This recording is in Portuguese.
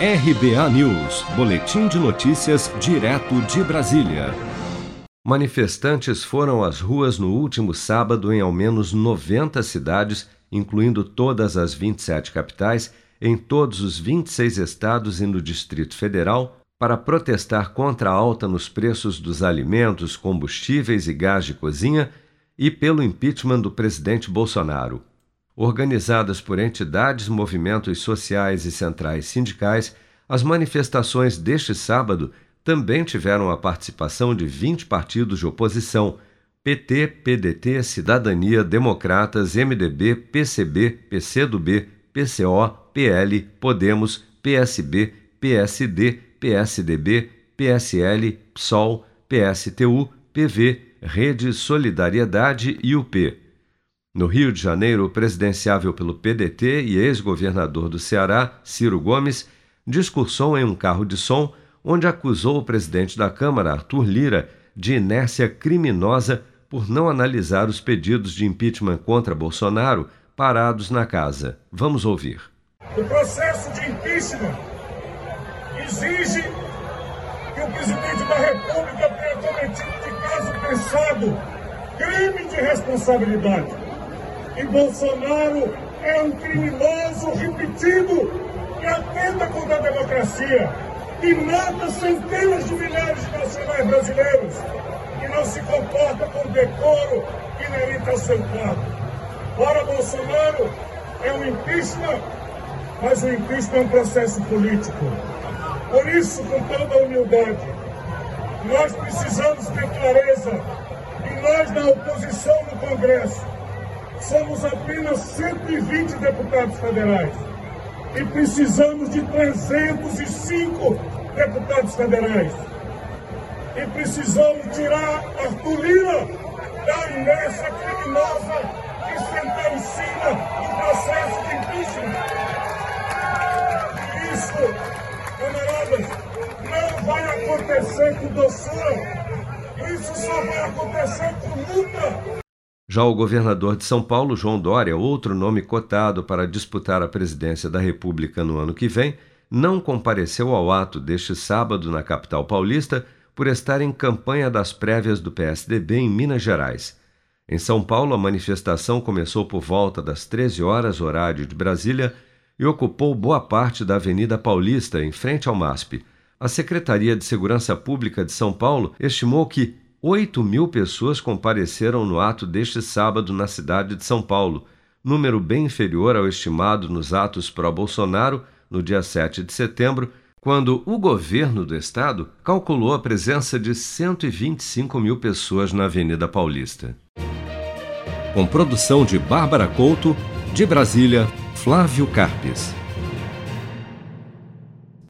RBA News, Boletim de Notícias, direto de Brasília. Manifestantes foram às ruas no último sábado em ao menos 90 cidades, incluindo todas as 27 capitais, em todos os 26 estados e no Distrito Federal, para protestar contra a alta nos preços dos alimentos, combustíveis e gás de cozinha e pelo impeachment do presidente Bolsonaro organizadas por entidades, movimentos sociais e centrais sindicais, as manifestações deste sábado também tiveram a participação de 20 partidos de oposição: PT, PDT, Cidadania, Democratas, MDB, PCB, PCdoB, PCO, PL, Podemos, PSB, PSD, PSDB, PSL, PSOL, PSTU, PV, Rede Solidariedade e UP. No Rio de Janeiro, presidenciável pelo PDT e ex-governador do Ceará, Ciro Gomes, discursou em um carro de som onde acusou o presidente da Câmara, Arthur Lira, de inércia criminosa por não analisar os pedidos de impeachment contra Bolsonaro parados na casa. Vamos ouvir. O processo de impeachment exige que o presidente da República tenha cometido de caso pensado crime de responsabilidade e Bolsonaro é um criminoso repetido que atenta contra a democracia, que mata centenas de milhares de nacionais brasileiros, que não se comporta com decoro inerente ao seu cargo. Ora, Bolsonaro é um impeachment, mas o impeachment é um processo político. Por isso, com toda a humildade, nós precisamos ter clareza que nós, da oposição no Congresso, somos apenas 120 deputados federais e precisamos de 305 deputados federais. E precisamos tirar Arthur Lira da inércia criminosa que cima do processo de impeachment. Isso, camaradas, não vai acontecer com doçura. Isso só vai acontecer com luta. Já o governador de São Paulo, João Dória, outro nome cotado para disputar a presidência da República no ano que vem, não compareceu ao ato deste sábado na capital paulista por estar em campanha das prévias do PSDB em Minas Gerais. Em São Paulo, a manifestação começou por volta das 13 horas, horário de Brasília, e ocupou boa parte da Avenida Paulista, em frente ao MASP. A Secretaria de Segurança Pública de São Paulo estimou que 8 mil pessoas compareceram no ato deste sábado na cidade de São Paulo, número bem inferior ao estimado nos atos pró-Bolsonaro no dia 7 de setembro, quando o governo do estado calculou a presença de 125 mil pessoas na Avenida Paulista. Com produção de Bárbara Couto, de Brasília, Flávio Carpes.